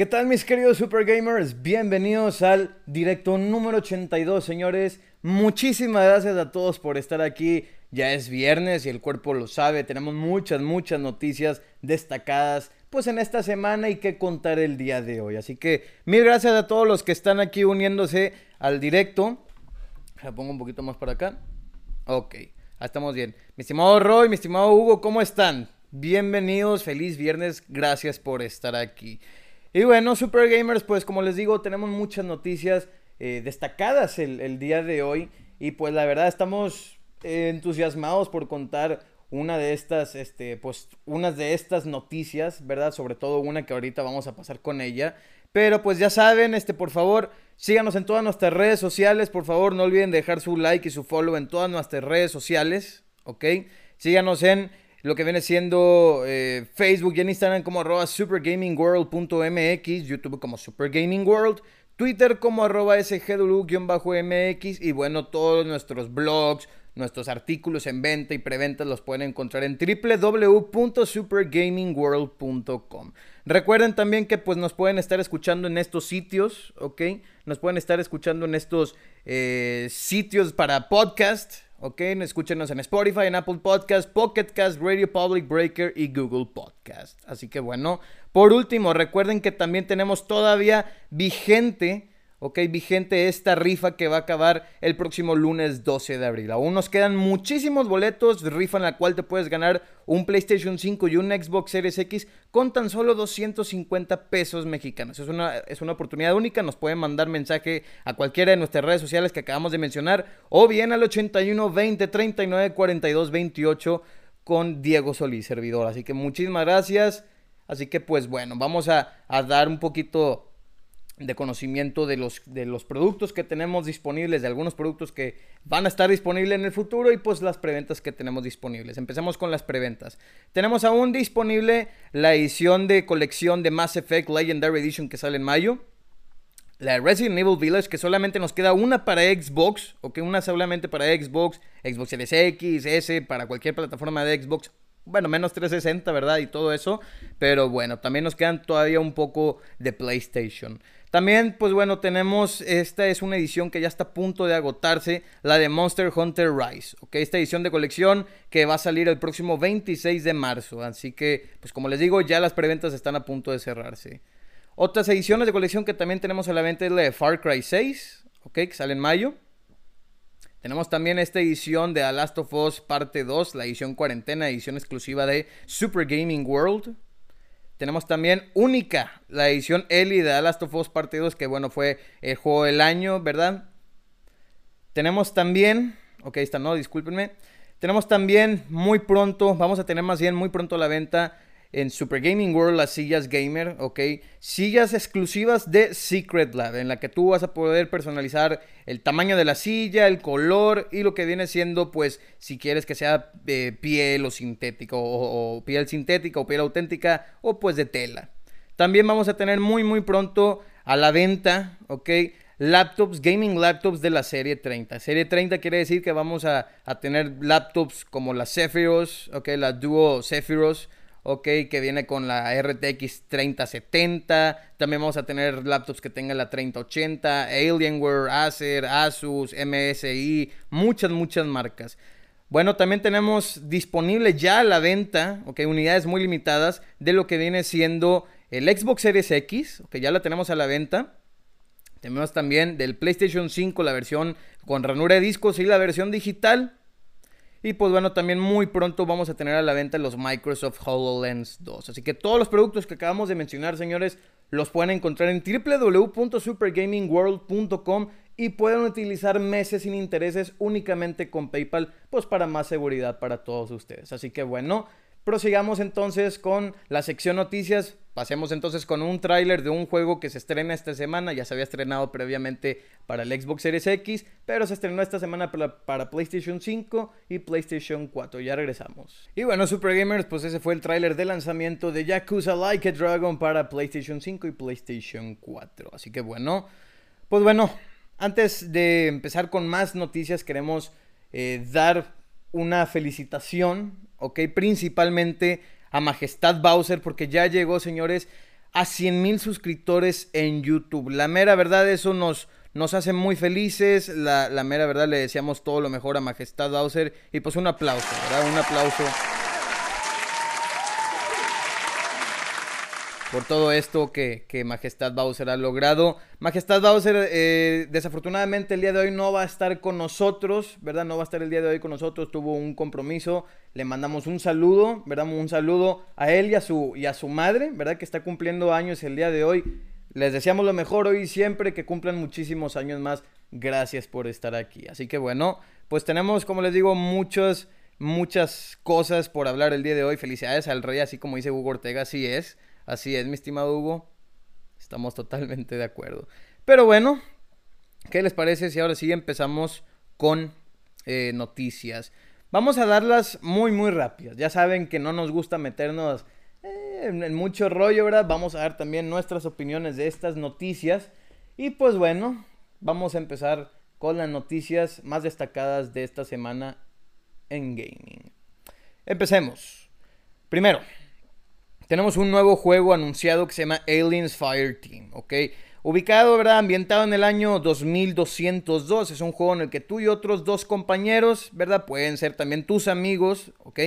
¿Qué tal mis queridos Super Gamers? Bienvenidos al directo número 82, señores. Muchísimas gracias a todos por estar aquí. Ya es viernes y el cuerpo lo sabe. Tenemos muchas, muchas noticias destacadas pues en esta semana y qué contar el día de hoy. Así que mil gracias a todos los que están aquí uniéndose al directo. La pongo un poquito más para acá. Ok, estamos bien. Mi estimado Roy, mi estimado Hugo, ¿cómo están? Bienvenidos, feliz viernes, gracias por estar aquí. Y bueno, Super Gamers, pues como les digo, tenemos muchas noticias eh, destacadas el, día de hoy. Y pues la verdad estamos entusiasmados por contar una de estas, este, pues, unas de estas noticias, ¿verdad? Sobre todo una que ahorita vamos a pasar con ella. Pero pues ya saben, este, por favor, síganos en todas nuestras redes sociales. Por favor, no olviden dejar su like y su follow en todas nuestras redes sociales, ¿ok? Síganos en lo que viene siendo eh, Facebook y en Instagram como arroba supergamingworld.mx, YouTube como supergamingworld, Twitter como arroba sgw-mx y bueno, todos nuestros blogs, nuestros artículos en venta y preventa los pueden encontrar en www.supergamingworld.com. Recuerden también que pues nos pueden estar escuchando en estos sitios, ¿ok? Nos pueden estar escuchando en estos eh, sitios para podcast, ¿ok? Escúchenos en Spotify, en Apple Podcast, Pocket Cast, Radio Public Breaker y Google Podcast. Así que bueno, por último, recuerden que también tenemos todavía vigente ok, vigente esta rifa que va a acabar el próximo lunes 12 de abril. Aún nos quedan muchísimos boletos, rifa en la cual te puedes ganar un PlayStation 5 y un Xbox Series X con tan solo 250 pesos mexicanos. Es una, es una oportunidad única, nos pueden mandar mensaje a cualquiera de nuestras redes sociales que acabamos de mencionar o bien al 81 20 39 42 28 con Diego Solís, servidor. Así que muchísimas gracias. Así que pues bueno, vamos a, a dar un poquito de conocimiento de los, de los productos que tenemos disponibles, de algunos productos que van a estar disponibles en el futuro y pues las preventas que tenemos disponibles. Empecemos con las preventas. Tenemos aún disponible la edición de colección de Mass Effect Legendary Edition que sale en mayo. La Resident Evil Village, que solamente nos queda una para Xbox, o que una solamente para Xbox, Xbox Series X, S, para cualquier plataforma de Xbox, bueno, menos 360, ¿verdad? Y todo eso. Pero bueno, también nos quedan todavía un poco de PlayStation. También, pues bueno, tenemos, esta es una edición que ya está a punto de agotarse, la de Monster Hunter Rise, ¿ok? Esta edición de colección que va a salir el próximo 26 de marzo, así que, pues como les digo, ya las preventas están a punto de cerrarse. Otras ediciones de colección que también tenemos a la venta es la de Far Cry 6, ¿ok? Que sale en mayo. Tenemos también esta edición de The Last of Us Parte 2, la edición cuarentena, edición exclusiva de Super Gaming World, tenemos también única la edición Eli de The Last of Us Parte 2, que bueno, fue el juego del año, ¿verdad? Tenemos también, ok, esta no, discúlpenme. Tenemos también muy pronto, vamos a tener más bien muy pronto la venta en Super Gaming World las sillas gamer, ¿ok? Sillas exclusivas de Secret Lab, en la que tú vas a poder personalizar el tamaño de la silla, el color y lo que viene siendo, pues, si quieres que sea de piel o sintético, o, piel sintética o piel auténtica, o pues de tela. También vamos a tener muy, muy pronto a la venta, ¿ok? Laptops, gaming laptops de la serie 30. Serie 30 quiere decir que vamos a, a tener laptops como la Sephiroth, ¿ok? La Duo Sephiroth ok, que viene con la RTX 3070. También vamos a tener laptops que tengan la 3080, Alienware, Acer, Asus, MSI, muchas, muchas marcas. Bueno, también tenemos disponible ya a la venta, ok, unidades muy limitadas de lo que viene siendo el Xbox Series X, que ya la tenemos a la venta. Tenemos también del PlayStation 5 la versión con ranura de discos y la versión digital. Y pues bueno, también muy pronto vamos a tener a la venta los Microsoft HoloLens 2. Así que todos los productos que acabamos de mencionar, señores, los pueden encontrar en www.supergamingworld.com y pueden utilizar meses sin intereses únicamente con PayPal, pues para más seguridad para todos ustedes. Así que bueno, Prosigamos entonces con la sección noticias. Pasemos entonces con un tráiler de un juego que se estrena esta semana. Ya se había estrenado previamente para el Xbox Series X, pero se estrenó esta semana para, PlayStation 5 y PlayStation 4. Ya regresamos. Y bueno, Super Gamers, pues ese fue el tráiler de lanzamiento de Yakuza Like a Dragon para PlayStation 5 y PlayStation 4. Así que bueno, pues bueno, antes de empezar con más noticias, queremos eh, dar una felicitación ¿ok? Principalmente a Majestad Bowser, porque ya llegó, señores, a 100 mil suscriptores en YouTube. La mera verdad, eso nos, nos hace muy felices. La, la, mera verdad, le deseamos todo lo mejor a Majestad Bowser. Y pues un aplauso, ¿verdad? Un aplauso por todo esto que, Majestad Bowser ha logrado. Majestad Bowser, eh, desafortunadamente el día de hoy no va a estar con nosotros, ¿verdad? No va a estar el día de hoy con nosotros, tuvo un compromiso. Le mandamos un saludo, ¿verdad? Un saludo a él y a su, y a su madre, ¿verdad? Que está cumpliendo años el día de hoy. Les deseamos lo mejor hoy y siempre, que cumplan muchísimos años más. Gracias por estar aquí. Así que bueno, pues tenemos, como les digo, muchas, muchas cosas por hablar el día de hoy. Felicidades al rey, así como dice Hugo Ortega, así es. Así es, mi estimado Hugo. Estamos totalmente de acuerdo. Pero bueno, ¿qué les parece si ahora sí empezamos con eh, noticias? Vamos a darlas muy, muy rápidas. Ya saben que no nos gusta meternos eh, en, mucho rollo, ¿verdad? Vamos a dar también nuestras opiniones de estas noticias. Y pues bueno, vamos a empezar con las noticias más destacadas de esta semana en gaming. Empecemos. Primero, tenemos un nuevo juego anunciado que se llama Aliens Fireteam, ¿ok? Ubicado, ¿verdad? Ambientado en el año 2202. Es un juego en el que tú y otros dos compañeros, ¿verdad? Pueden ser también tus amigos, ¿ok?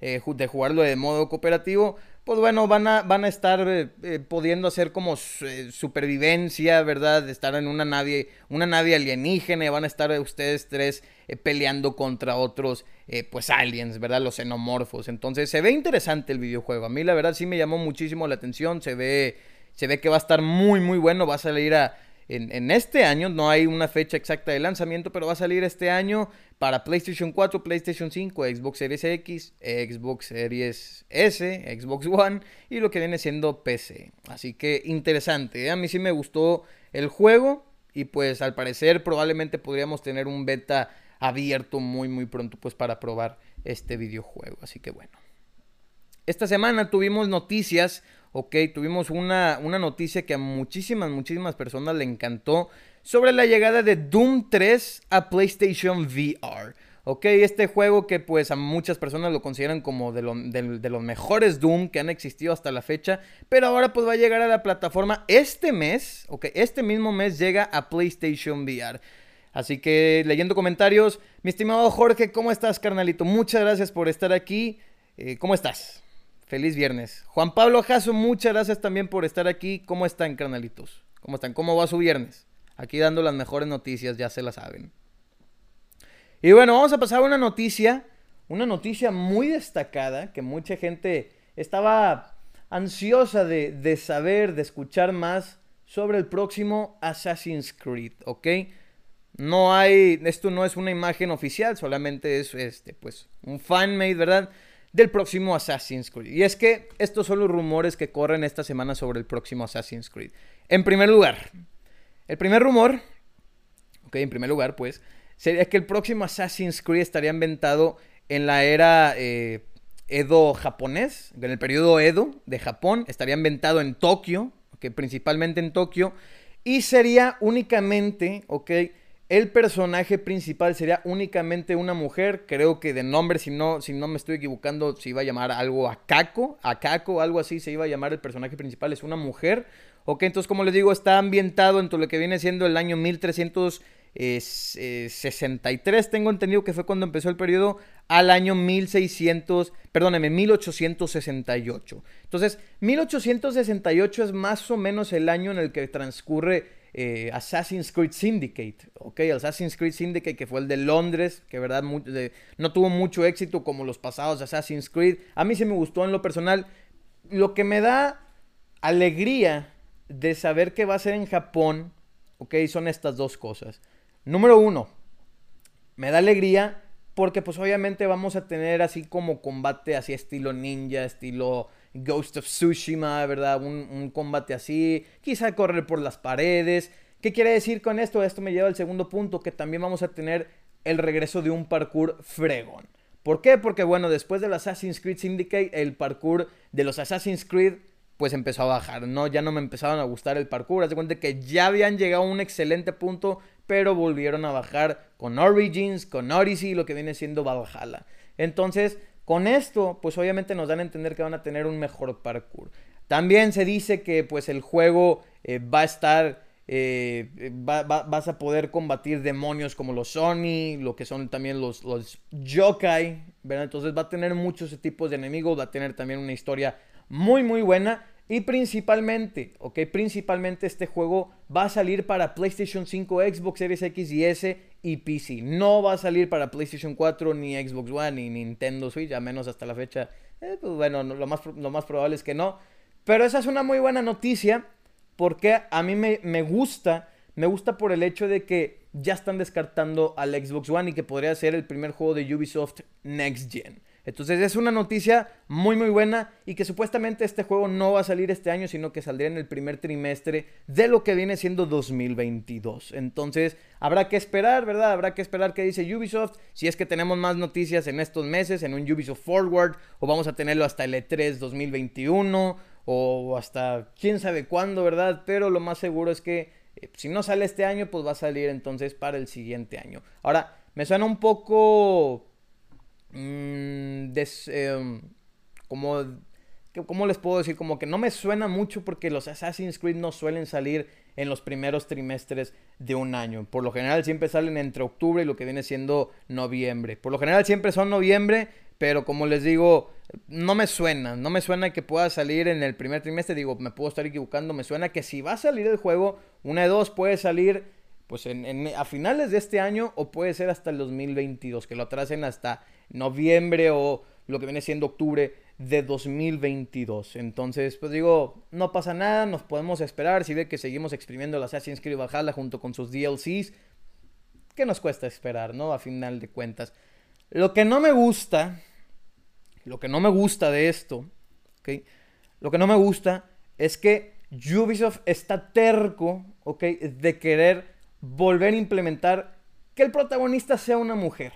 Eh, de jugarlo de modo cooperativo pues bueno, van a, van a estar eh, eh, pudiendo hacer como eh, supervivencia, ¿verdad? De estar en una nave, una nave alienígena, van a estar ustedes tres peleando contra otros, pues aliens, ¿verdad? Los xenomorfos. Entonces se ve interesante el videojuego. A mí la verdad sí me llamó muchísimo la atención, se ve, se ve que va a estar muy, muy bueno, va a salir a en, este año, no hay una fecha exacta de lanzamiento, pero va a salir este año para PlayStation 4, PlayStation 5, Xbox Series X, Xbox Series S, Xbox One y lo que viene siendo PC. Así que interesante, ¿eh? a mí sí me gustó el juego y pues al parecer probablemente podríamos tener un beta abierto muy muy pronto pues para probar este videojuego. Así que bueno. Esta semana tuvimos noticias ok, tuvimos una, una noticia que a muchísimas, muchísimas personas le encantó sobre la llegada de Doom 3 a PlayStation VR. Ok, este juego que pues a muchas personas lo consideran como de, de, los mejores Doom que han existido hasta la fecha, pero ahora pues va a llegar a la plataforma este mes, ok, este mismo mes llega a PlayStation VR. Así que leyendo comentarios, mi estimado Jorge, ¿cómo estás carnalito? Muchas gracias por estar aquí. Eh, ¿Cómo estás? Feliz viernes. Juan Pablo Jasso, muchas gracias también por estar aquí. ¿Cómo están, carnalitos? ¿Cómo están? ¿Cómo va su viernes? Aquí dando las mejores noticias, ya se las saben. Y bueno, vamos a pasar a una noticia, una noticia muy destacada que mucha gente estaba ansiosa de, saber, de escuchar más sobre el próximo Assassin's Creed, ¿ok? No hay, esto no es una imagen oficial, solamente es este, pues, un fanmade, ¿verdad? Del próximo Assassin's Creed. Y es que estos son los rumores que corren esta semana sobre el próximo Assassin's Creed. En primer lugar, el primer rumor, ok, en primer lugar, pues, sería que el próximo Assassin's Creed estaría inventado en la era eh, Edo japonés, en el periodo Edo de Japón, estaría inventado en Tokio, okay, principalmente en Tokio, y sería únicamente, ok, el personaje principal sería únicamente una mujer, creo que de nombre, si no, si no me estoy equivocando, se iba a llamar algo Akako, Akako, algo así, se iba a llamar el personaje principal, es una mujer. Ok, entonces como les digo, está ambientado en todo lo que viene siendo el año 1363, tengo entendido que fue cuando empezó el periodo, al año 1600, perdóneme, 1868. Entonces, 1868 es más o menos el año en el que transcurre eh, Assassin's Creed Syndicate, ok, Assassin's Creed Syndicate que fue el de Londres, que verdad no tuvo mucho éxito como los pasados Assassin's Creed. A mí sí me gustó en lo personal. Lo que me da alegría de saber que va a ser en Japón, ok, son estas dos cosas. Número uno, me da alegría porque pues obviamente vamos a tener así como combate así estilo ninja, estilo Ghost of Tsushima, ¿verdad? Un, combate así, quizá correr por las paredes. ¿Qué quiere decir con esto? Esto me lleva al segundo punto, que también vamos a tener el regreso de un parkour fregón. ¿Por qué? Porque bueno, después del Assassin's Creed Syndicate, el parkour de los Assassin's Creed pues empezó a bajar, ¿no? Ya no me empezaron a gustar el parkour, haz de cuenta que ya habían llegado a un excelente punto, pero volvieron a bajar con Origins, con Odyssey, lo que viene siendo Valhalla. Entonces, con esto, pues obviamente nos dan a entender que van a tener un mejor parkour. También se dice que pues el juego eh, va a estar, eh, vas a poder combatir demonios como los Sony, lo que son también los, los Yokai, ¿verdad? Entonces va a tener muchos tipos de enemigos, va a tener también una historia muy muy buena. Y principalmente, ok, principalmente este juego va a salir para PlayStation 5, Xbox Series X y S y PC. No va a salir para PlayStation 4, ni Xbox One, ni Nintendo Switch, a menos hasta la fecha. Eh, pues bueno, lo más, lo más probable es que no. Pero esa es una muy buena noticia porque a mí me, me gusta, me gusta por el hecho de que ya están descartando al Xbox One y que podría ser el primer juego de Ubisoft Next Gen. Entonces es una noticia muy muy buena y que supuestamente este juego no va a salir este año, sino que saldría en el primer trimestre de lo que viene siendo 2022. Entonces habrá que esperar, ¿verdad? Habrá que esperar qué dice Ubisoft, si es que tenemos más noticias en estos meses, en un Ubisoft Forward, o vamos a tenerlo hasta el E3 2021, o hasta quién sabe cuándo, ¿verdad? Pero lo más seguro es que eh, si no sale este año, pues va a salir entonces para el siguiente año. Ahora, me suena un poco Mm, em, como, ¿Cómo les puedo decir? Como que no me suena mucho porque los Assassin's Creed no suelen salir en los primeros trimestres de un año. Por lo general siempre salen entre octubre y lo que viene siendo noviembre. Por lo general siempre son noviembre, pero como les digo, no me suena. No me suena que pueda salir en el primer trimestre. Digo, me puedo estar equivocando. Me suena que si va a salir el juego, una de dos puede salir pues a finales de este año o puede ser hasta el 2022, que lo atrasen hasta noviembre o lo que viene siendo octubre de 2022. Entonces, pues digo, no pasa nada, nos podemos esperar. Si ve que seguimos exprimiendo la Assassin's Creed Valhalla junto con sus DLCs, ¿qué nos cuesta esperar, no? A final de cuentas. Lo que no me gusta, lo que no me gusta de esto, ¿ok? Lo que no me gusta es que Ubisoft está terco, ¿ok? De querer volver a implementar que el protagonista sea una mujer.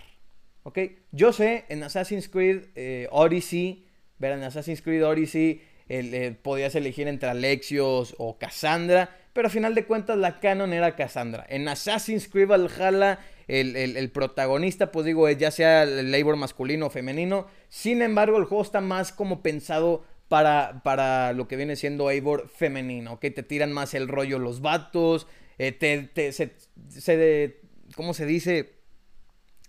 ¿Ok? Yo sé, en Assassin's Creed eh, Odyssey, ver, en Assassin's Creed Odyssey eh, podías elegir entre Alexios o Cassandra, pero a final de cuentas la canon era Cassandra. En Assassin's Creed Valhalla, el, el, protagonista, pues digo, ya sea el labor masculino o femenino, sin embargo el juego está más como pensado para, para lo que viene siendo Eivor femenino, ¿ok? Te tiran más el rollo los vatos, eh, te, te, se, se, ¿cómo se dice?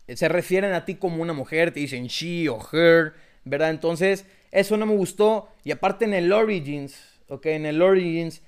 Se refieren a ti como una mujer, te dicen she o her, ¿verdad? Entonces, eso no me gustó. Y aparte en el Origins, ¿ok? En el Origins,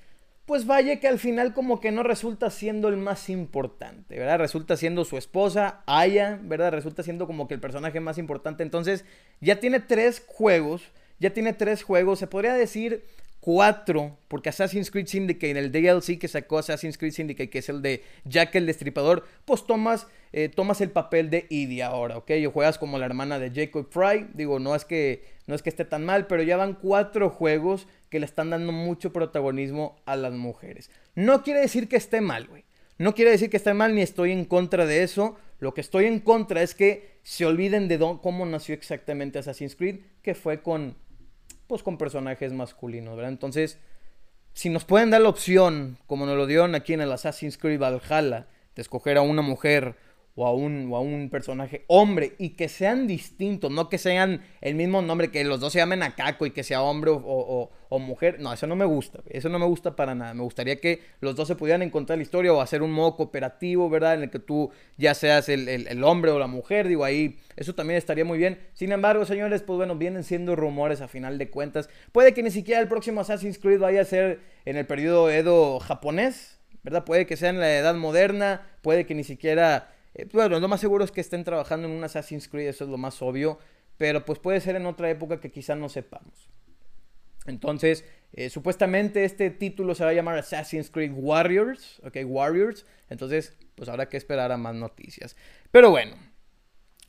pues vaya que al final como que no resulta siendo el más importante, ¿verdad? Resulta siendo su esposa, Aya, ¿verdad? Resulta siendo como que el personaje más importante. Entonces, ya tiene tres juegos, ya tiene tres juegos, se podría decir 4, porque Assassin's Creed Syndicate, el DLC que sacó Assassin's Creed Syndicate, que es el de Jack el Destripador, pues tomas, eh, tomas el papel de Edie ahora, ¿ok? Y juegas como la hermana de Jacob Fry. Digo, no es, que, no es que esté tan mal, pero ya van cuatro juegos que le están dando mucho protagonismo a las mujeres. No quiere decir que esté mal, güey. No quiere decir que esté mal ni estoy en contra de eso. Lo que estoy en contra es que se olviden de cómo nació exactamente Assassin's Creed, que fue con pues con personajes masculinos, ¿verdad? Entonces, si nos pueden dar la opción, como nos lo dieron aquí en el Assassin's Creed Valhalla, de escoger a una mujer o a un, o a un personaje hombre y que sean distintos, no que sean el mismo nombre, que los dos se llamen Akako y que sea hombre o, mujer. No, eso no me gusta, eso no me gusta para nada. Me gustaría que los dos se pudieran encontrar la historia o hacer un modo cooperativo, ¿verdad? En el que tú ya seas el, el hombre o la mujer, digo ahí, eso también estaría muy bien. Sin embargo, señores, pues bueno, vienen siendo rumores a final de cuentas. Puede que ni siquiera el próximo Assassin's Creed vaya a ser en el periodo Edo japonés, ¿verdad? Puede que sea en la edad moderna, puede que ni siquiera eh, bueno, lo más seguro es que estén trabajando en un Assassin's Creed, eso es lo más obvio, pero pues puede ser en otra época que quizá no sepamos. Entonces, eh, supuestamente este título se va a llamar Assassin's Creed Warriors, ok, Warriors, entonces pues habrá que esperar a más noticias. Pero bueno,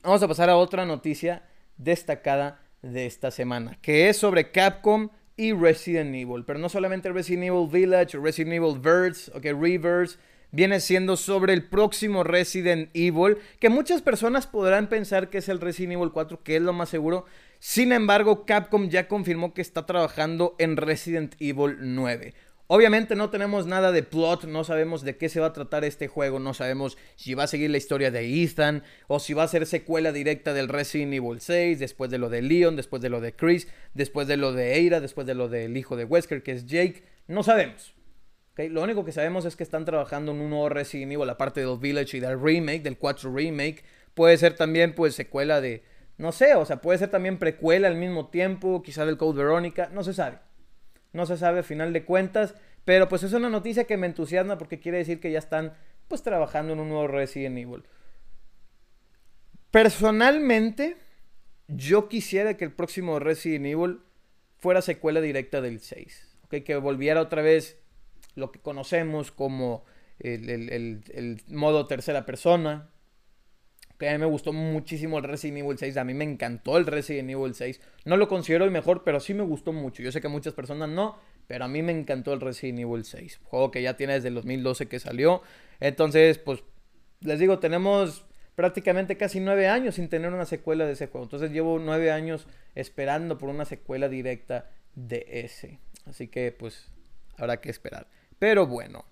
vamos a pasar a otra noticia destacada de esta semana, que es sobre Capcom y Resident Evil, pero no solamente Resident Evil Village Resident Evil Verse, ok, Reverse, viene siendo sobre el próximo Resident Evil, que muchas personas podrán pensar que es el Resident Evil 4, que es lo más seguro. Sin embargo, Capcom ya confirmó que está trabajando en Resident Evil 9. Obviamente no tenemos nada de plot, no sabemos de qué se va a tratar este juego, no sabemos si va a seguir la historia de Ethan o si va a ser secuela directa del Resident Evil 6, después de lo de Leon, después de lo de Chris, después de lo de Eira, después de lo del hijo de Wesker que es Jake, no sabemos. Lo único que sabemos es que están trabajando en un nuevo Resident Evil, aparte del Village y del remake, del 4 remake. Puede ser también pues secuela de, no sé, o sea, puede ser también precuela al mismo tiempo, quizá del Code Verónica, no se sabe. No se sabe a final de cuentas, pero pues es una noticia que me entusiasma porque quiere decir que ya están pues trabajando en un nuevo Resident Evil. Personalmente, yo quisiera que el próximo Resident Evil fuera secuela directa del 6. ¿okay? Que volviera otra vez lo que conocemos como el, modo tercera persona. Que a mí me gustó muchísimo el Resident Evil 6. A mí me encantó el Resident Evil 6. No lo considero el mejor, pero sí me gustó mucho. Yo sé que muchas personas no, pero a mí me encantó el Resident Evil 6. Juego que ya tiene desde el 2012 que salió. Entonces, pues, les digo, tenemos prácticamente casi nueve años sin tener una secuela de ese juego. Entonces llevo nueve años esperando por una secuela directa de ese. Así que, pues, habrá que esperar. Pero bueno,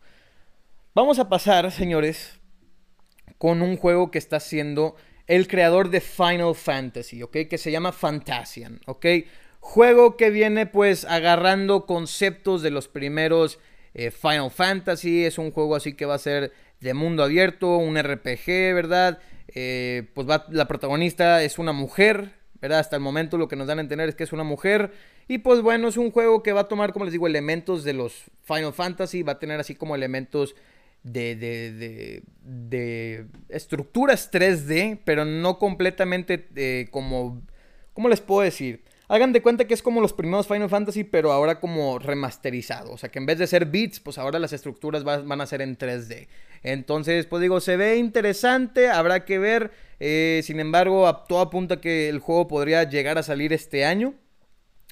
vamos a pasar, señores, con un juego que está haciendo el creador de Final Fantasy, ¿ok? Que se llama Fantasian, ¿ok? Juego que viene pues agarrando conceptos de los primeros eh, Final Fantasy. Es un juego así que va a ser de mundo abierto, un RPG, ¿verdad? Eh, pues va, la protagonista es una mujer, ¿verdad? Hasta el momento lo que nos dan a entender es que es una mujer. Y pues bueno, es un juego que va a tomar, como les digo, elementos de los Final Fantasy, va a tener así como elementos de, de, de, estructuras 3D, pero no completamente eh, como, ¿cómo les puedo decir? Hagan de cuenta que es como los primeros Final Fantasy, pero ahora como remasterizado. O sea, que en vez de ser bits, pues ahora las estructuras van a ser en 3D. Entonces, pues digo, se ve interesante, habrá que ver. Eh, sin embargo, a, todo apunta que el juego podría llegar a salir este año.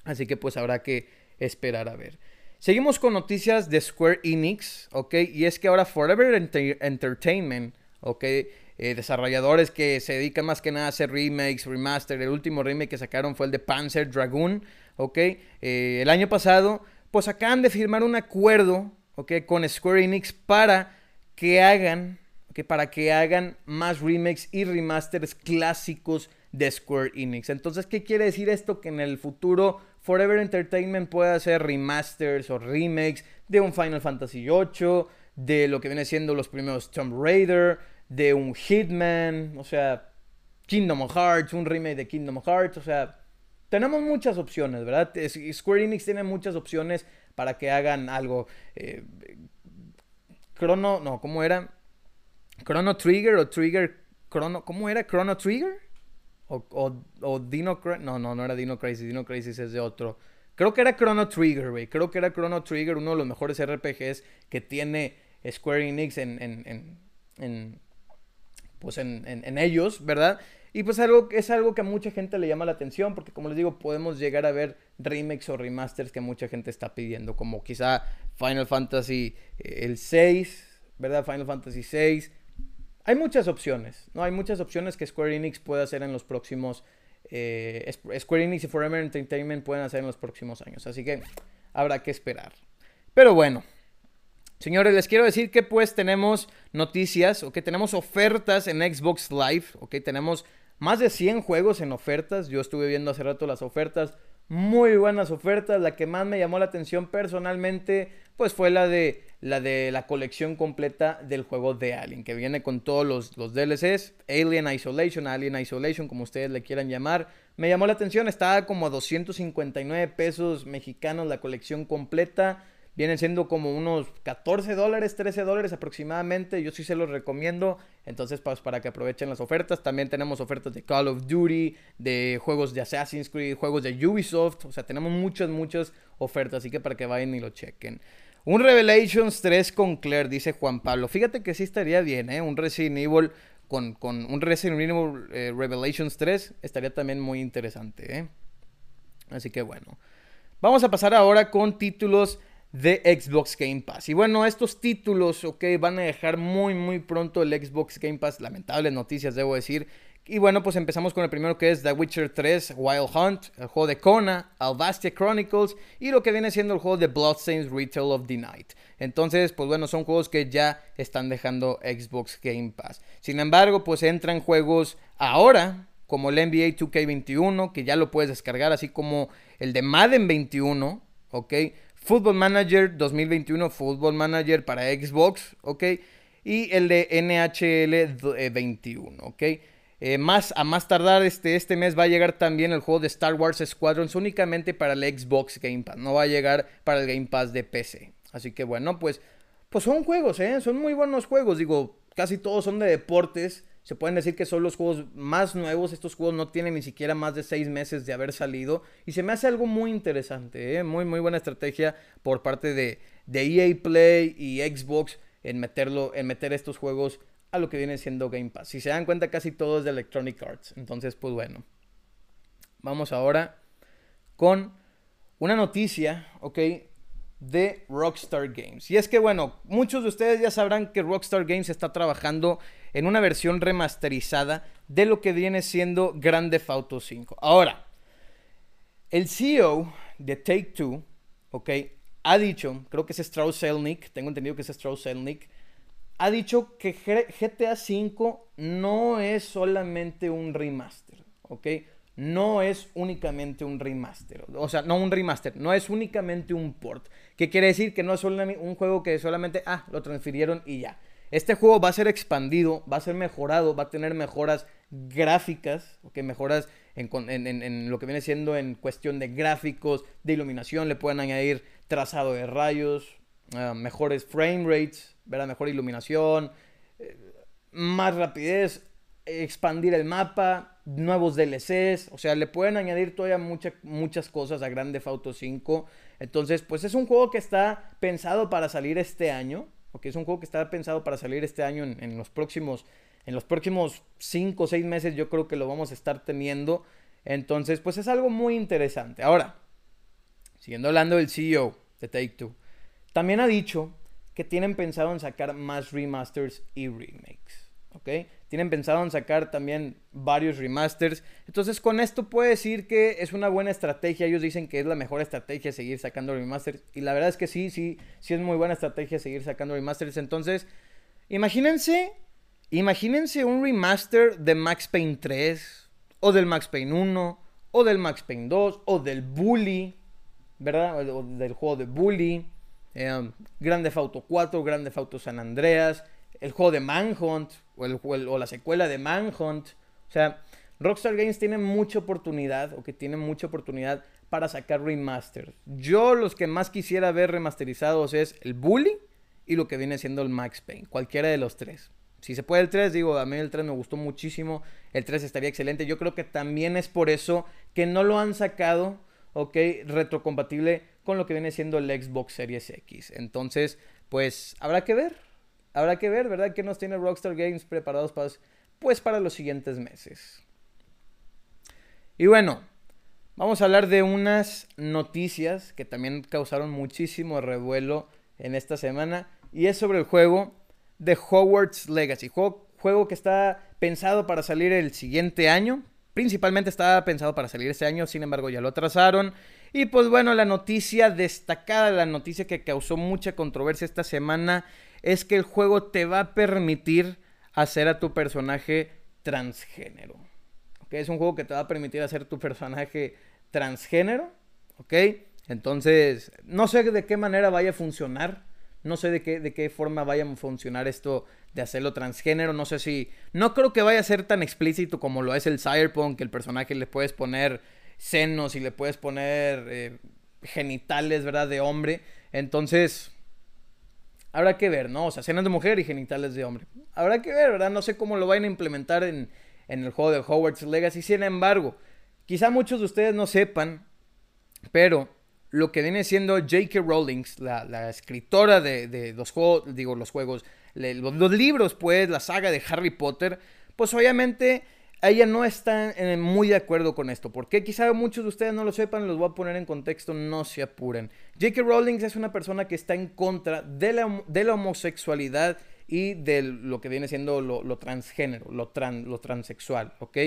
Así que pues habrá que esperar a ver. Seguimos con noticias de Square Enix, ¿ok? Y es que ahora Forever Entertainment, ¿ok? Eh, desarrolladores que se dedican más que nada a hacer remakes, remaster. El último remake que sacaron fue el de Panzer Dragoon, ¿ok? Eh, el año pasado, pues acaban de firmar un acuerdo, ¿ok? Con Square Enix para que hagan. Para que hagan más remakes y remasters clásicos de Square Enix. Entonces, ¿qué quiere decir esto? Que en el futuro Forever Entertainment puede hacer remasters o remakes de un Final Fantasy VIII, de lo que viene siendo los primeros Tomb Raider, de un Hitman, o sea, Kingdom Hearts, un remake de Kingdom Hearts, o sea, tenemos muchas opciones, ¿verdad? Square Enix tiene muchas opciones para que hagan algo. Eh, Chrono, no, ¿cómo era? Chrono Trigger o Trigger Chrono, ¿cómo era? Chrono Trigger? O, o, Dino No, no, no era Dino Crisis. Dino Crisis es de otro. Creo que era Chrono Trigger, güey. Creo que era Chrono Trigger, uno de los mejores RPGs que tiene Square Enix en, en, en, pues en, en, ellos, ¿verdad? Y pues algo, es algo que a mucha gente le llama la atención, porque como les digo, podemos llegar a ver remakes o remasters que mucha gente está pidiendo, como quizá Final Fantasy eh, el 6, ¿verdad? Final Fantasy 6, hay muchas opciones, ¿no? Hay muchas opciones que Square Enix puede hacer en los próximos... Eh, Square Enix y Forever Entertainment pueden hacer en los próximos años. Así que habrá que esperar. Pero bueno, señores, les quiero decir que pues tenemos noticias, o que tenemos ofertas en Xbox Live, ok, tenemos más de 100 juegos en ofertas. Yo estuve viendo hace rato las ofertas muy buenas ofertas. La que más me llamó la atención personalmente, pues fue la de la de la colección completa del juego de Alien, que viene con todos los, los DLCs, Alien Isolation, Alien Isolation, como ustedes le quieran llamar. Me llamó la atención, estaba como a 259 pesos mexicanos la colección completa. Vienen siendo como unos 14 dólares, 13 dólares aproximadamente. Yo sí se los recomiendo. Entonces, pues, para que aprovechen las ofertas. También tenemos ofertas de Call of Duty, de juegos de Assassin's Creed, juegos de Ubisoft. O sea, tenemos muchas, muchas ofertas. Así que para que vayan y lo chequen. Un Revelations 3 con Claire, dice Juan Pablo. Fíjate que sí estaría bien, ¿eh? Un Resident Evil con, con un Resident Evil eh, Revelations 3 estaría también muy interesante, ¿eh? Así que bueno. Vamos a pasar ahora con títulos de Xbox Game Pass. Y bueno, estos títulos, ok, van a dejar muy, muy pronto el Xbox Game Pass. Lamentables noticias, debo decir, Y bueno, pues empezamos con el primero que es The Witcher 3 Wild Hunt, el juego de Kona, Alvastia Chronicles y lo que viene siendo el juego de Bloodstained Retail of the Night. Entonces, pues bueno, son juegos que ya están dejando Xbox Game Pass. Sin embargo, pues entran juegos ahora, como el NBA 2K21, que ya lo puedes descargar, así como el de Madden 21, ¿ok? Football Manager 2021, Football Manager para Xbox, ¿ok? Y el de NHL 21, ¿ok? Eh, más, a más tardar este, este mes va a llegar también el juego de Star Wars Squadrons únicamente para el Xbox Game Pass. No va a llegar para el Game Pass de PC. Así que bueno, pues, pues son juegos, ¿eh? Son muy buenos juegos. Digo, casi todos son de deportes. Se pueden decir que son los juegos más nuevos. Estos juegos no tienen ni siquiera más de seis meses de haber salido. Y se me hace algo muy interesante, ¿eh? Muy, muy buena estrategia por parte de, de EA Play y Xbox en meterlo, en meter estos juegos a lo que viene siendo Game Pass. Si se dan cuenta, casi todo es de Electronic Arts. Entonces, pues bueno. Vamos ahora con una noticia, ¿ok? De Rockstar Games. Y es que, bueno, muchos de ustedes ya sabrán que Rockstar Games está trabajando en una versión remasterizada de lo que viene siendo Grand Theft Auto 5. Ahora, el CEO de Take Two, ¿ok? Ha dicho, creo que es Strauss Zelnick, tengo entendido que es Strauss Zelnick, ha dicho que GTA V no es solamente un remaster, ¿ok? No es únicamente un remaster, o sea, no un remaster, no es únicamente un port. ¿Qué quiere decir? Que no es un juego que solamente, ah, lo transfirieron y ya. Este juego va a ser expandido, va a ser mejorado, va a tener mejoras gráficas. Mejoras en, en lo que viene siendo en cuestión de gráficos, de iluminación, le pueden añadir trazado de rayos, Ah, mejores frame rates, ¿verdad? mejor iluminación, eh, más rapidez, expandir el mapa, nuevos DLCs, o sea, le pueden añadir todavía muchas cosas a Grand Theft Auto 5. Entonces, pues es un juego que está pensado para salir este año, porque es un juego que está pensado para salir este año en, los próximos en los próximos 5 o 6 meses yo creo que lo vamos a estar teniendo. Entonces, pues es algo muy interesante. Ahora, siguiendo hablando del CEO de Take Two, también ha dicho que tienen pensado en sacar más remasters y remakes. ¿Ok? Tienen pensado en sacar también varios remasters. Entonces con esto puede decir que es una buena estrategia. Ellos dicen que es la mejor estrategia seguir sacando remasters. Y la verdad es que sí, sí, sí es muy buena estrategia seguir sacando remasters. Entonces, imagínense, imagínense un remaster de Max Payne 3, o del Max Payne 1, o del Max Payne 2, o del Bully, ¿verdad? O del juego de Bully eh, Grande Auto 4, Grande Auto San Andreas, el juego de Manhunt o, la secuela de Manhunt. O sea, Rockstar Games tiene mucha oportunidad o que tiene mucha oportunidad para sacar remasters. Yo los que más quisiera ver remasterizados es el Bully y lo que viene siendo el Max Payne, cualquiera de los tres. Si se puede el 3, digo, a mí el 3 me gustó muchísimo, el 3 estaría excelente. Yo creo que también es por eso que no lo han sacado, ok, retrocompatible con lo que viene siendo el Xbox Series X. Entonces, pues habrá que ver, habrá que ver, ¿verdad? ¿Qué nos tiene Rockstar Games preparados para, pues, para los siguientes meses? Y bueno, vamos a hablar de unas noticias que también causaron muchísimo revuelo en esta semana. Y es sobre el juego de Hogwarts Legacy. Juego, juego que está pensado para salir el siguiente año. Principalmente estaba pensado para salir este año, sin embargo ya lo atrasaron. Y pues bueno, la noticia destacada, la noticia que causó mucha controversia esta semana es que el juego te va a permitir hacer a tu personaje transgénero. ¿Ok? Es un juego que te va a permitir hacer tu personaje transgénero. ¿Ok? Entonces, no sé de qué manera vaya a funcionar. No sé de qué, de qué forma vaya a funcionar esto de hacerlo transgénero. No sé si. No creo que vaya a ser tan explícito como lo es el Cyberpunk, que el personaje le puedes poner senos y le puedes poner eh, genitales, ¿verdad? De hombre. Entonces, habrá que ver, ¿no? O sea, senos de mujer y genitales de hombre. Habrá que ver, ¿verdad? No sé cómo lo vayan a implementar en, el juego de Hogwarts Legacy. Sin embargo, quizá muchos de ustedes no sepan, pero lo que viene siendo J.K. Rowling, la, escritora de, los juegos, digo, los juegos, los libros, pues, la saga de Harry Potter, pues obviamente ella no está muy de acuerdo con esto. Porque quizá muchos de ustedes no lo sepan, los voy a poner en contexto, no se apuren. J.K. Rowling es una persona que está en contra de la, homosexualidad y de lo que viene siendo lo, transgénero, lo, lo transexual, ¿ok?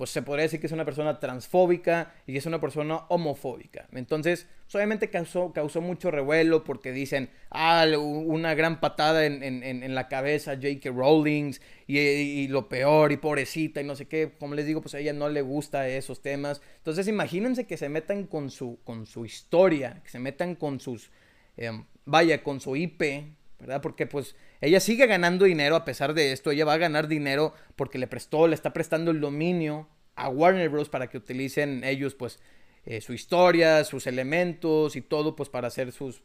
Pues se podría decir que es una persona transfóbica y es una persona homofóbica. Entonces, pues, obviamente causó, causó mucho revuelo porque dicen, ah, una gran patada en, la cabeza J.K. Rowling y, lo peor y pobrecita y no sé qué. Como les digo, pues a ella no le gusta esos temas. Entonces, imagínense que se metan con su, con su historia, que se metan con sus, em, vaya, con su IP, ¿verdad? Porque pues ella sigue ganando dinero a pesar de esto, ella va a ganar dinero porque le prestó, le está prestando el dominio a Warner Bros. para que utilicen ellos pues eh, su historia, sus elementos y todo pues para hacer sus,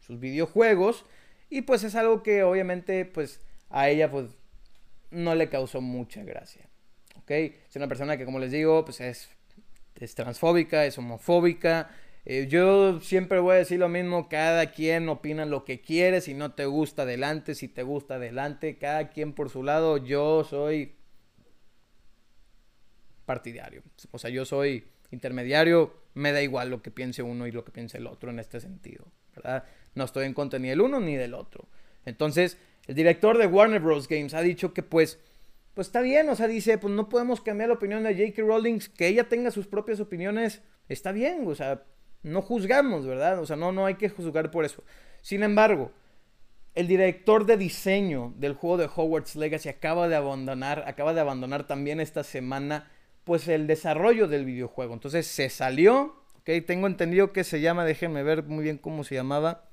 sus videojuegos. Y pues es algo que obviamente pues a ella pues no le causó mucha gracia. ¿Ok? Es una persona que como les digo pues es, es transfóbica, es homofóbica, eh, yo siempre voy a decir lo mismo, cada quien opina lo que quiere, si no te gusta adelante, si te gusta adelante, cada quien por su lado, yo soy partidario, o sea, yo soy intermediario, me da igual lo que piense uno y lo que piense el otro en este sentido, ¿verdad? No estoy en contra ni del uno ni del otro. Entonces, el director de Warner Bros. Games ha dicho que pues pues está bien, o sea, dice, pues no podemos cambiar la opinión de J.K. Rowling, que ella tenga sus propias opiniones, está bien, o sea, no juzgamos, ¿verdad? O sea, no, no hay que juzgar por eso. Sin embargo, el director de diseño del juego de Hogwarts Legacy acaba de abandonar, acaba de abandonar también esta semana, pues el desarrollo del videojuego. Entonces se salió, ok, tengo entendido que se llama, déjenme ver muy bien cómo se llamaba,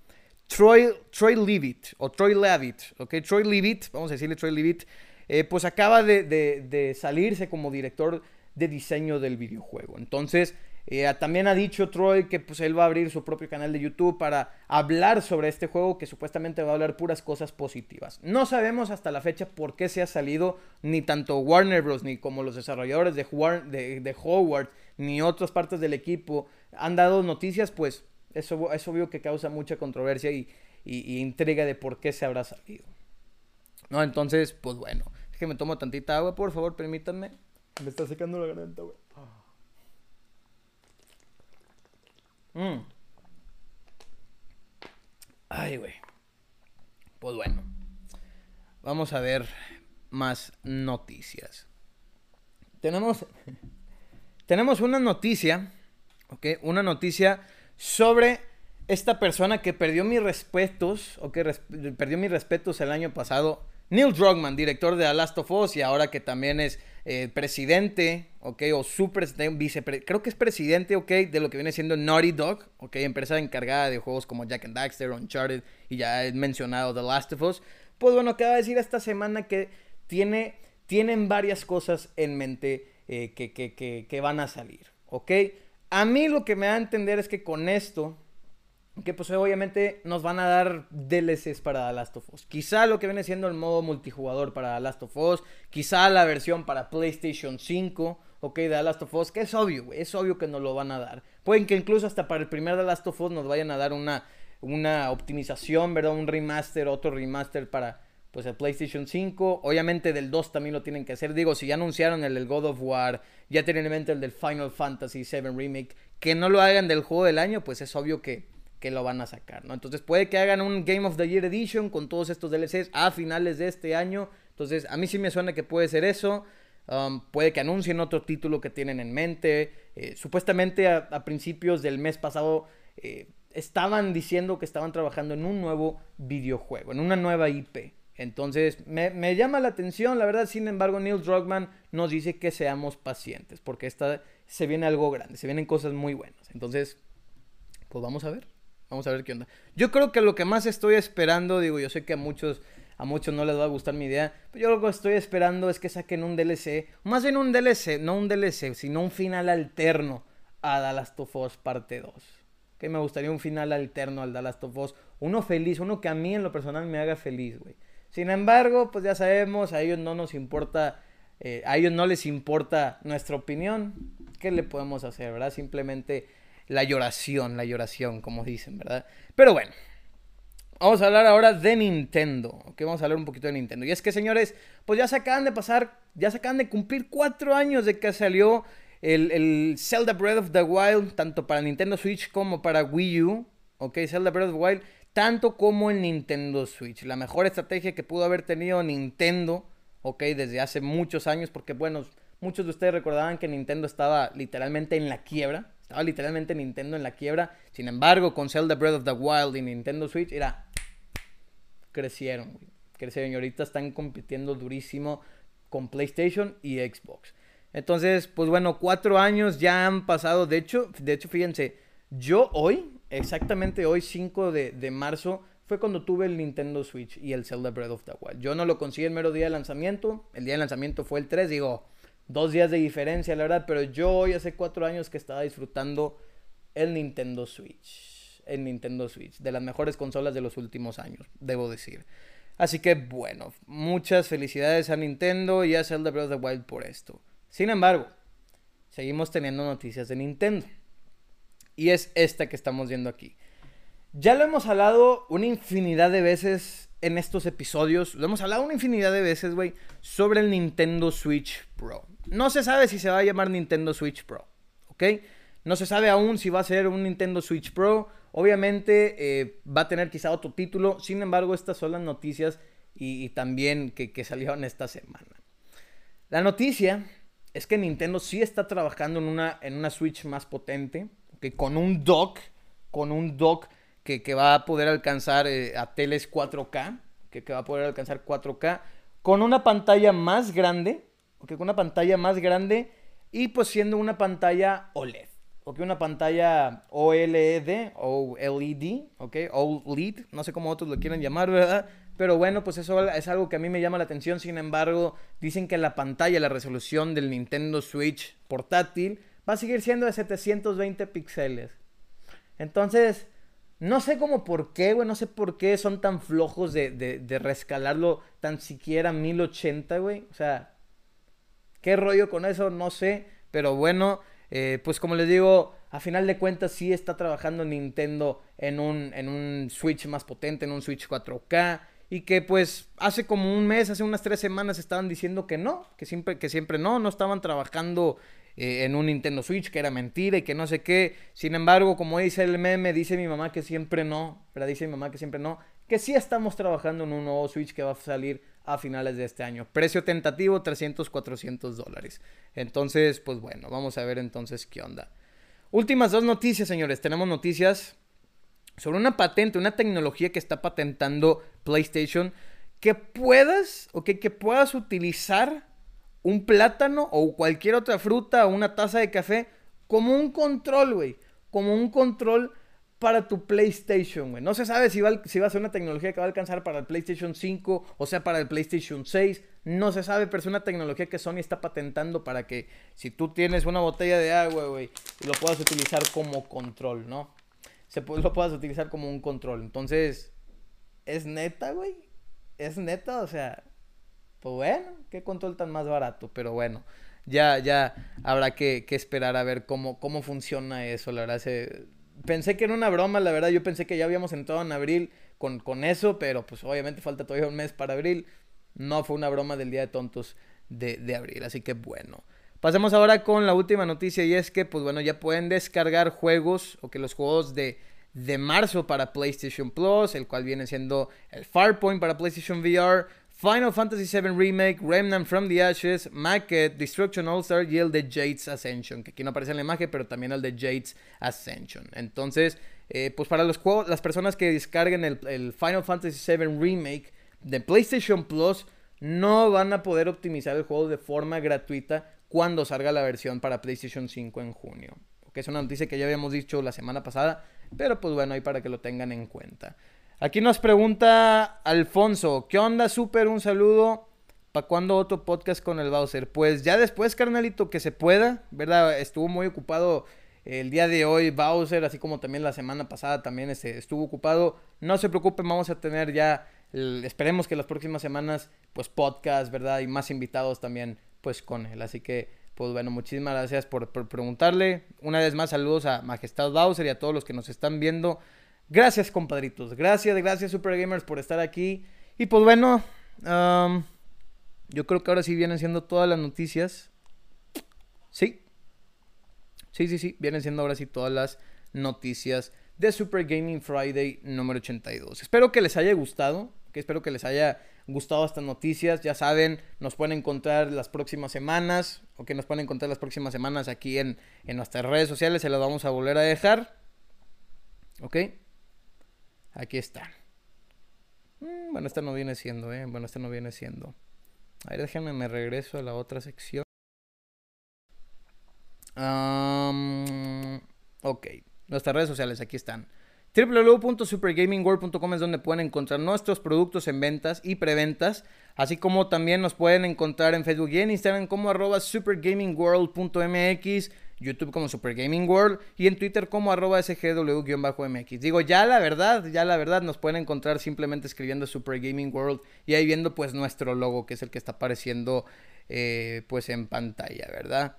Troy, Troy Leavitt, o Troy Leavitt, ok, Troy Leavitt, vamos a decirle Troy Leavitt, eh, pues acaba de, de salirse como director de diseño del videojuego. Entonces, eh, también ha dicho Troy que pues él va a abrir su propio canal de YouTube para hablar sobre este juego que supuestamente va a hablar puras cosas positivas. No sabemos hasta la fecha por qué se ha salido ni tanto Warner Bros. ni como los desarrolladores de, de, Howard ni otras partes del equipo han dado noticias, pues eso es obvio que causa mucha controversia y, intriga de por qué se habrá salido. No, entonces, pues bueno, es que me tomo tantita agua, por favor, permítanme. Me está secando la garganta, güey. Mm. Ay, güey. Pues bueno. Vamos a ver más noticias. Tenemos. Tenemos una noticia. ¿Ok? Una noticia sobre esta persona que perdió mis respetos. Perdió mis respetos el año pasado. Neil Druckmann, director de The Last of Us. Y ahora que también es eh, presidente, ¿ok? O su presidente, creo que es presidente, ¿ok? De lo que viene siendo Naughty Dog, ¿ok? Empresa encargada de juegos como Jack and Daxter, Uncharted y ya he mencionado The Last of Us. Pues bueno, acaba de decir esta semana que tiene, tienen varias cosas en mente eh, que, que, que, que van a salir, ¿ok? A mí lo que me da a entender es que con esto que pues obviamente nos van a dar DLCs para The Last of Us. Quizá lo que viene siendo el modo multijugador para The Last of Us, quizá la versión para PlayStation 5, ok, de The Last of Us, que es obvio, es obvio que nos lo van a dar. Pueden que incluso hasta para el primer The Last of Us nos vayan a dar una, una optimización, ¿verdad? Un remaster, otro remaster para pues el PlayStation 5. Obviamente del 2 también lo tienen que hacer. Digo, si ya anunciaron el del God of War, ya tienen en mente el del Final Fantasy VII Remake, que no lo hagan del juego del año, pues es obvio que que lo van a sacar, ¿no? Entonces puede que hagan un Game of the Year Edition con todos estos DLCs a finales de este año. Entonces a mí sí me suena que puede ser eso. Um, puede que anuncien otro título que tienen en mente. Eh, supuestamente a, principios del mes pasado eh, estaban diciendo que estaban trabajando en un nuevo videojuego, en una nueva IP. Entonces me, llama la atención, la verdad, sin embargo, Neil Druckmann nos dice que seamos pacientes, porque esta, se viene algo grande, se vienen cosas muy buenas. Entonces, pues vamos a ver. Vamos a ver qué onda. Yo creo que lo que más estoy esperando, digo, yo sé que a muchos, a muchos no les va a gustar mi idea, pero yo lo que estoy esperando es que saquen un DLC, más bien un DLC, no un DLC, sino un final alterno a The Last of Us parte 2. Que me gustaría un final alterno al The Last of Us, uno feliz, uno que a mí en lo personal me haga feliz, güey. Sin embargo, pues ya sabemos, a ellos no nos importa, eh, a ellos no les importa nuestra opinión. ¿Qué le podemos hacer, verdad? Simplemente la lloración, la lloración, como dicen, ¿verdad? Pero bueno, vamos a hablar ahora de Nintendo, ¿ok? Vamos a hablar un poquito de Nintendo. Y es que, señores, pues ya se acaban de pasar, ya se acaban de cumplir cuatro años de que salió el, el Zelda Breath of the Wild, tanto para Nintendo Switch como para Wii U, ¿ok? Zelda Breath of the Wild tanto como el Nintendo Switch. La mejor estrategia que pudo haber tenido Nintendo, ok, desde hace muchos años, porque bueno, muchos de ustedes recordaban que Nintendo estaba literalmente en la quiebra. Estaba literalmente Nintendo en la quiebra. Sin embargo, con Zelda Breath of the Wild y Nintendo Switch, era. Crecieron, Crecieron y ahorita están compitiendo durísimo con PlayStation y Xbox. Entonces, pues bueno, cuatro años ya han pasado. De hecho, de hecho, fíjense, yo hoy, exactamente hoy, 5 de, marzo, fue cuando tuve el Nintendo Switch y el Zelda Breath of the Wild. Yo no lo conseguí el mero día de lanzamiento. El día de lanzamiento fue el 3, digo, dos días de diferencia, la verdad. Pero yo hoy hace cuatro años que estaba disfrutando el Nintendo Switch. El Nintendo Switch, de las mejores consolas de los últimos años, debo decir. Así que bueno, muchas felicidades a Nintendo y a Zelda Breath of the Wild por esto. Sin embargo, seguimos teniendo noticias de Nintendo. Y es esta que estamos viendo aquí. Ya lo hemos hablado una infinidad de veces en estos episodios. Lo hemos hablado una infinidad de veces, güey, sobre el Nintendo Switch Pro. No se sabe si se va a llamar Nintendo Switch Pro, ¿ok? No se sabe aún si va a ser un Nintendo Switch Pro. Obviamente eh, va a tener quizá otro título. Sin embargo, estas son las noticias y, también que, salieron esta semana. La noticia es que Nintendo sí está trabajando en una, en una Switch más potente, que con un dock, con un dock que, va a poder alcanzar eh, a teles 4K, que, va a poder alcanzar 4K, con una pantalla más grande, con una pantalla más grande y pues siendo una pantalla OLED, ok, una pantalla OLED o LED, ok, OLED, no sé cómo otros lo quieren llamar, ¿verdad? Pero bueno, pues eso es algo que a mí me llama la atención. Sin embargo, dicen que la pantalla, la resolución del Nintendo Switch portátil va a seguir siendo de 720 píxeles. Entonces, no sé cómo por qué, güey. No sé por qué son tan flojos de, de, rescalarlo tan siquiera a 1080, güey. O sea, ¿qué rollo con eso? No sé. Pero bueno, eh, pues como les digo, a final de cuentas sí está trabajando Nintendo en un, en un Switch más potente, en un Switch 4K y que pues hace como un mes, hace unas tres semanas estaban diciendo que no, que siempre, que siempre no, no estaban trabajando eh, en un Nintendo Switch, que era mentira y que no sé qué. Sin embargo, como dice el meme, dice mi mamá que siempre no, ¿verdad? Dice mi mamá que siempre no, que sí estamos trabajando en un nuevo Switch que va a salir a finales de este año. Precio tentativo, 300, 400 dólares. Entonces, pues bueno, vamos a ver entonces qué onda. Últimas dos noticias, señores. Tenemos noticias sobre una patente, una tecnología que está patentando PlayStation, que puedas, o que puedas utilizar un plátano o cualquier otra fruta o una taza de café como un control, güey. Como un control para tu PlayStation, güey. No se sabe si va, si va a ser una tecnología que va a alcanzar para el PlayStation 5 o sea para el PlayStation 6. No se sabe, pero es una tecnología que Sony está patentando para que si tú tienes una botella de agua, güey, lo puedas utilizar como control, ¿no? se lo puedas utilizar como un control. Entonces, es neta, güey. Es neta, o sea, pues bueno, qué control tan más barato, pero bueno, ya, ya habrá que, esperar a ver cómo, cómo funciona eso, la verdad. Pensé que era una broma, la verdad, yo pensé que ya habíamos entrado en abril con, con eso, pero pues obviamente falta todavía un mes para abril. No fue una broma del día de tontos de, de abril, así que bueno. Pasemos ahora con la última noticia y es que, pues bueno, ya pueden descargar juegos o que los juegos de, de marzo para PlayStation Plus, el cual viene siendo el Farpoint para PlayStation VR, Final Fantasy VII Remake, Remnant from the Ashes, Macket, Destruction All Star y el de Jade's Ascension, que aquí no aparece en la imagen, pero también el de Jade's Ascension. Entonces, eh, pues para los juegos, las personas que descarguen el, el Final Fantasy VII Remake de PlayStation Plus, no van a poder optimizar el juego de forma gratuita cuando salga la versión para PlayStation 5 en junio. Que es una noticia que ya habíamos dicho la semana pasada, pero pues bueno, ahí para que lo tengan en cuenta. Aquí nos pregunta Alfonso, ¿qué onda, súper? Un saludo. ¿Para cuándo otro podcast con el Bowser? Pues ya después, carnalito, que se pueda, ¿verdad? Estuvo muy ocupado el día de hoy Bowser, así como también la semana pasada también este, estuvo ocupado. No se preocupen, vamos a tener ya, esperemos que las próximas semanas, pues podcast, ¿verdad? Y más invitados también pues con él. Así que, pues bueno, muchísimas gracias por, preguntarle. Una vez más, saludos a Majestad Bowser y a todos los que nos están viendo. Gracias, compadritos. Gracias, gracias, Super Gamers, por estar aquí. Y pues bueno, yo creo que ahora sí vienen siendo todas las noticias. Sí. Sí, sí, sí. Vienen siendo ahora sí todas las noticias de Super Gaming Friday número 82. Espero que les haya gustado, que espero que les haya gustado estas noticias. Ya saben, nos pueden encontrar las próximas semanas, o que nos pueden encontrar las próximas semanas aquí en, en nuestras redes sociales. Se las vamos a volver a dejar. ¿Ok? Aquí están. Mm, bueno, esta no viene siendo, ¿eh? Bueno, esta no viene siendo. A ver, déjenme, me regreso a la otra sección. ok, nuestras redes sociales, aquí están www.supergamingworld.com es donde pueden encontrar nuestros productos en ventas y preventas, así como también nos pueden encontrar en Facebook y en Instagram como arroba supergamingworld.mx, YouTube como supergamingworld y en Twitter como arroba sgw-mx. Digo, ya la verdad, ya la verdad nos pueden encontrar simplemente escribiendo supergamingworld y ahí viendo pues nuestro logo que es el que está apareciendo eh, pues en pantalla, ¿verdad?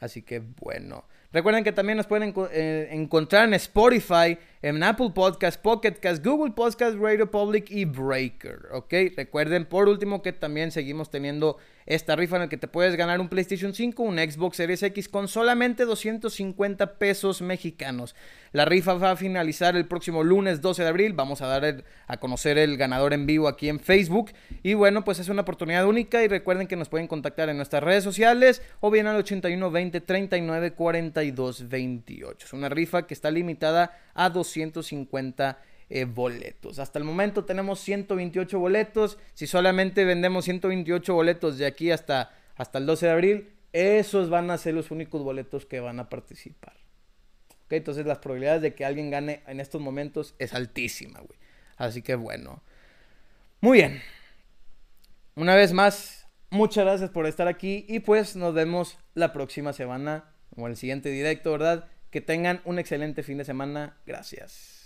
Así que bueno. Recuerden que también nos pueden eh, encontrar en Spotify, en Apple Podcast, Pocket Cast, Google Podcast, Radio Public y Breaker. ¿Ok? Recuerden por último que también seguimos teniendo esta rifa en la que te puedes ganar un PlayStation 5, un Xbox Series X con solamente 250 pesos mexicanos. La rifa va a finalizar el próximo lunes 12 de abril. Vamos a dar a conocer el ganador en vivo aquí en Facebook. Y bueno, pues es una oportunidad única. Y recuerden que nos pueden contactar en nuestras redes sociales o bien al 81 20 39 42 28. Es una rifa que está limitada a 250 eh, boletos. Hasta el momento tenemos 128 boletos. Si solamente vendemos 128 boletos de aquí hasta, hasta el 12 de abril, esos van a ser los únicos boletos que van a participar. ¿Ok? Entonces las probabilidades de que alguien gane en estos momentos es altísima, güey. Así que bueno. Muy bien. Una vez más, muchas gracias por estar aquí y pues nos vemos la próxima semana o el siguiente directo, ¿verdad? Que tengan un excelente fin de semana. Gracias.